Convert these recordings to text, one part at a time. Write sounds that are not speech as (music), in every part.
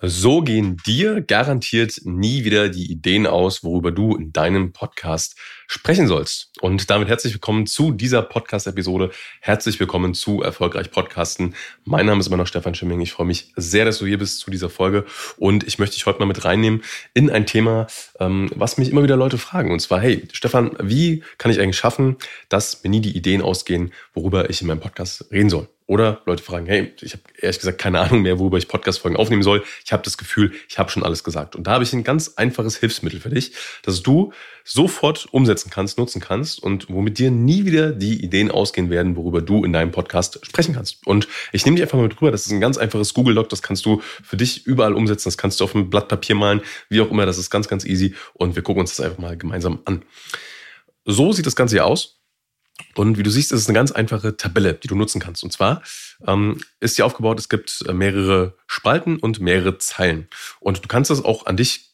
So gehen dir garantiert nie wieder die Ideen aus, worüber du in deinem Podcast sprechen sollst. Und damit herzlich willkommen zu dieser Podcast-Episode. Herzlich willkommen zu Erfolgreich Podcasten. Mein Name ist immer noch Stefan Schimming. Ich freue mich sehr, dass du hier bist zu dieser Folge. Und ich möchte dich heute mal mit reinnehmen in ein Thema, ähm, was mich immer wieder Leute fragen. Und zwar, hey, Stefan, wie kann ich eigentlich schaffen, dass mir nie die Ideen ausgehen, worüber ich in meinem Podcast reden soll? Oder Leute fragen, hey, ich habe ehrlich gesagt keine Ahnung mehr, worüber ich Podcast-Folgen aufnehmen soll. Ich habe das Gefühl, ich habe schon alles gesagt. Und da habe ich ein ganz einfaches Hilfsmittel für dich, das du sofort umsetzen kannst, nutzen kannst und womit dir nie wieder die Ideen ausgehen werden, worüber du in deinem Podcast sprechen kannst. Und ich nehme dich einfach mal mit rüber. Das ist ein ganz einfaches Google Doc. Das kannst du für dich überall umsetzen. Das kannst du auf einem Blatt Papier malen, wie auch immer. Das ist ganz, ganz easy. Und wir gucken uns das einfach mal gemeinsam an. So sieht das Ganze hier aus. Und wie du siehst, ist es eine ganz einfache Tabelle, die du nutzen kannst. Und zwar ähm, ist sie aufgebaut, es gibt äh, mehrere Spalten und mehrere Zeilen. Und du kannst das auch an dich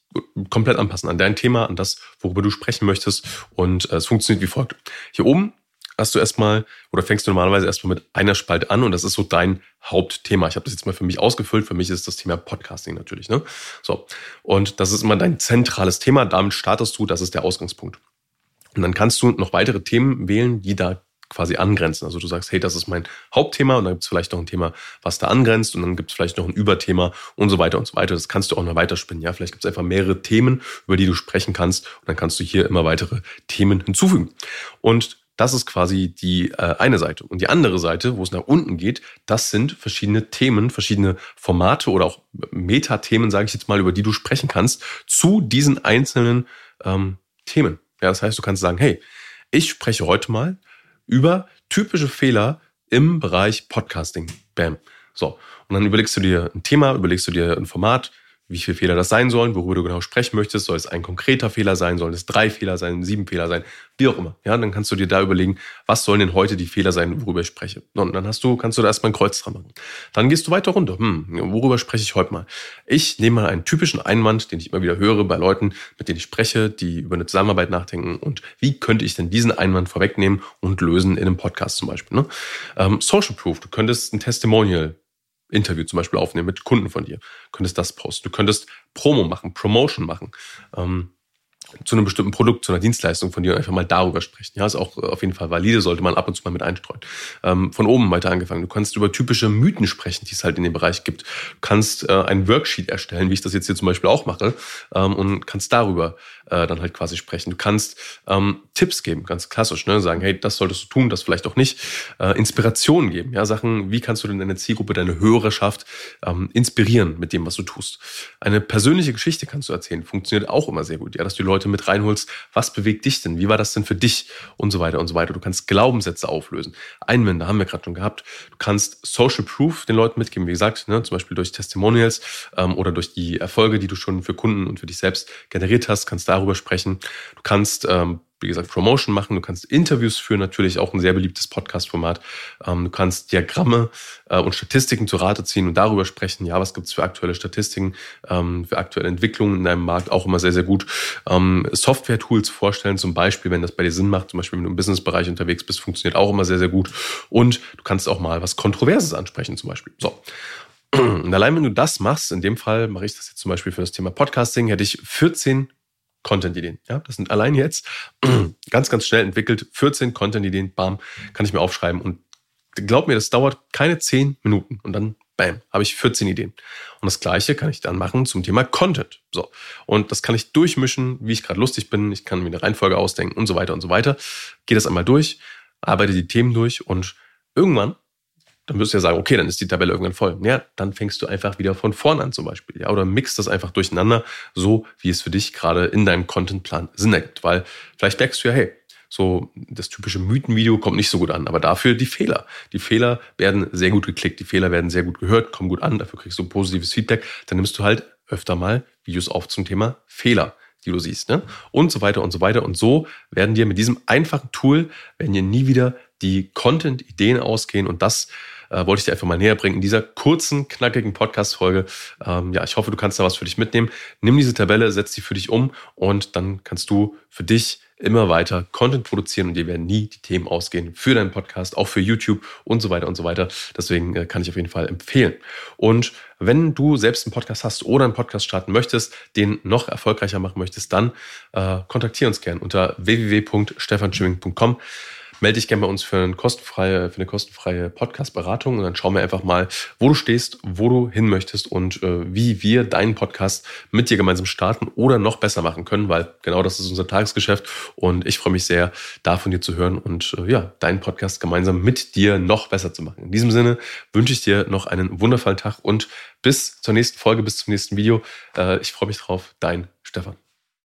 komplett anpassen, an dein Thema, an das, worüber du sprechen möchtest. Und äh, es funktioniert wie folgt. Hier oben hast du erstmal oder fängst du normalerweise erstmal mit einer Spalte an und das ist so dein Hauptthema. Ich habe das jetzt mal für mich ausgefüllt. Für mich ist das Thema Podcasting natürlich. Ne? So und das ist immer dein zentrales Thema. Damit startest du. Das ist der Ausgangspunkt. Und dann kannst du noch weitere Themen wählen, die da quasi angrenzen. Also du sagst, hey, das ist mein Hauptthema und dann gibt es vielleicht noch ein Thema, was da angrenzt und dann gibt es vielleicht noch ein Überthema und so weiter und so weiter. Das kannst du auch noch weiterspinnen. Ja, vielleicht gibt es einfach mehrere Themen, über die du sprechen kannst und dann kannst du hier immer weitere Themen hinzufügen. Und das ist quasi die äh, eine Seite. Und die andere Seite, wo es nach unten geht, das sind verschiedene Themen, verschiedene Formate oder auch Metathemen, sage ich jetzt mal, über die du sprechen kannst, zu diesen einzelnen ähm, Themen. Ja, das heißt, du kannst sagen, hey, ich spreche heute mal über typische Fehler im Bereich Podcasting. Bam. So. Und dann überlegst du dir ein Thema, überlegst du dir ein Format, wie viele Fehler das sein sollen, worüber du genau sprechen möchtest. Soll es ein konkreter Fehler sein? Sollen es drei Fehler sein? Sieben Fehler sein? Wie auch immer. Ja, dann kannst du dir da überlegen, was sollen denn heute die Fehler sein, worüber ich spreche. Und dann hast du, kannst du da erstmal ein Kreuz dran machen. Dann gehst du weiter runter. Hm, worüber spreche ich heute mal? Ich nehme mal einen typischen Einwand, den ich immer wieder höre bei Leuten, mit denen ich spreche, die über eine Zusammenarbeit nachdenken. Und wie könnte ich denn diesen Einwand vorwegnehmen und lösen in einem Podcast zum Beispiel? Ne? Ähm, Social Proof. Du könntest ein Testimonial Interview zum Beispiel aufnehmen mit Kunden von dir. Du könntest das posten. Du könntest Promo machen, Promotion machen. Ähm, zu einem bestimmten Produkt, zu einer Dienstleistung von dir einfach mal darüber sprechen. Ja, ist auch äh, auf jeden Fall valide, sollte man ab und zu mal mit einstreuen. Ähm, von oben weiter angefangen. Du kannst über typische Mythen sprechen, die es halt in dem Bereich gibt. Du kannst äh, ein Worksheet erstellen, wie ich das jetzt hier zum Beispiel auch mache, ähm, und kannst darüber äh, dann halt quasi sprechen. Du kannst ähm, Tipps geben, ganz klassisch, ne? sagen, hey, das solltest du tun, das vielleicht auch nicht. Äh, Inspirationen geben, ja, Sachen, wie kannst du denn deine Zielgruppe, deine Hörerschaft ähm, inspirieren mit dem, was du tust. Eine persönliche Geschichte kannst du erzählen, funktioniert auch immer sehr gut, ja, dass du Leute mit reinholst, was bewegt dich denn, wie war das denn für dich und so weiter und so weiter. Du kannst Glaubenssätze auflösen. Einwände haben wir gerade schon gehabt. Du kannst Social Proof den Leuten mitgeben, wie gesagt, ne, zum Beispiel durch Testimonials ähm, oder durch die Erfolge, die du schon für Kunden und für dich selbst generiert hast, kannst darüber sprechen. Du kannst ähm, wie gesagt, Promotion machen, du kannst Interviews führen, natürlich auch ein sehr beliebtes Podcast-Format. Ähm, du kannst Diagramme äh, und Statistiken zu Rate ziehen und darüber sprechen, ja, was gibt's für aktuelle Statistiken, ähm, für aktuelle Entwicklungen in deinem Markt, auch immer sehr, sehr gut. Ähm, Software-Tools vorstellen, zum Beispiel, wenn das bei dir Sinn macht, zum Beispiel, wenn du im Business-Bereich unterwegs bist, funktioniert auch immer sehr, sehr gut. Und du kannst auch mal was Kontroverses ansprechen, zum Beispiel. So. Und allein wenn du das machst, in dem Fall mache ich das jetzt zum Beispiel für das Thema Podcasting, hätte ich 14 Content-Ideen. Ja, das sind allein jetzt (clears throat) ganz, ganz schnell entwickelt. 14 Content-Ideen, bam, kann ich mir aufschreiben. Und glaub mir, das dauert keine 10 Minuten. Und dann, bam, habe ich 14 Ideen. Und das Gleiche kann ich dann machen zum Thema Content. So. Und das kann ich durchmischen, wie ich gerade lustig bin. Ich kann mir eine Reihenfolge ausdenken und so weiter und so weiter. Gehe das einmal durch, arbeite die Themen durch und irgendwann dann wirst du ja sagen, okay, dann ist die Tabelle irgendwann voll. Ja, dann fängst du einfach wieder von vorn an zum Beispiel. Ja, oder mixt das einfach durcheinander, so wie es für dich gerade in deinem Contentplan Sinn ergibt. Weil vielleicht merkst du ja, hey, so das typische Mythenvideo kommt nicht so gut an, aber dafür die Fehler. Die Fehler werden sehr gut geklickt, die Fehler werden sehr gut gehört, kommen gut an, dafür kriegst du positives Feedback. Dann nimmst du halt öfter mal Videos auf zum Thema Fehler die du siehst, ne? Und so weiter und so weiter. Und so werden dir mit diesem einfachen Tool, werden dir nie wieder die Content-Ideen ausgehen. Und das äh, wollte ich dir einfach mal näher bringen in dieser kurzen, knackigen Podcast-Folge. Ähm, ja, ich hoffe, du kannst da was für dich mitnehmen. Nimm diese Tabelle, setz sie für dich um und dann kannst du für dich immer weiter Content produzieren und dir werden nie die Themen ausgehen für deinen Podcast, auch für YouTube und so weiter und so weiter. Deswegen äh, kann ich auf jeden Fall empfehlen. Und wenn du selbst einen Podcast hast oder einen Podcast starten möchtest, den noch erfolgreicher machen möchtest, dann äh, kontaktiere uns gern unter www.stefanschimming.com melde dich gerne bei uns für eine kostenfreie, für eine kostenfreie Podcast-Beratung und dann schauen wir einfach mal, wo du stehst, wo du hin möchtest und äh, wie wir deinen Podcast mit dir gemeinsam starten oder noch besser machen können, weil genau das ist unser Tagesgeschäft und ich freue mich sehr, da von dir zu hören und äh, ja, deinen Podcast gemeinsam mit dir noch besser zu machen. In diesem Sinne wünsche ich dir noch einen wundervollen Tag und bis zur nächsten Folge, bis zum nächsten Video. Äh, ich freue mich drauf, dein Stefan.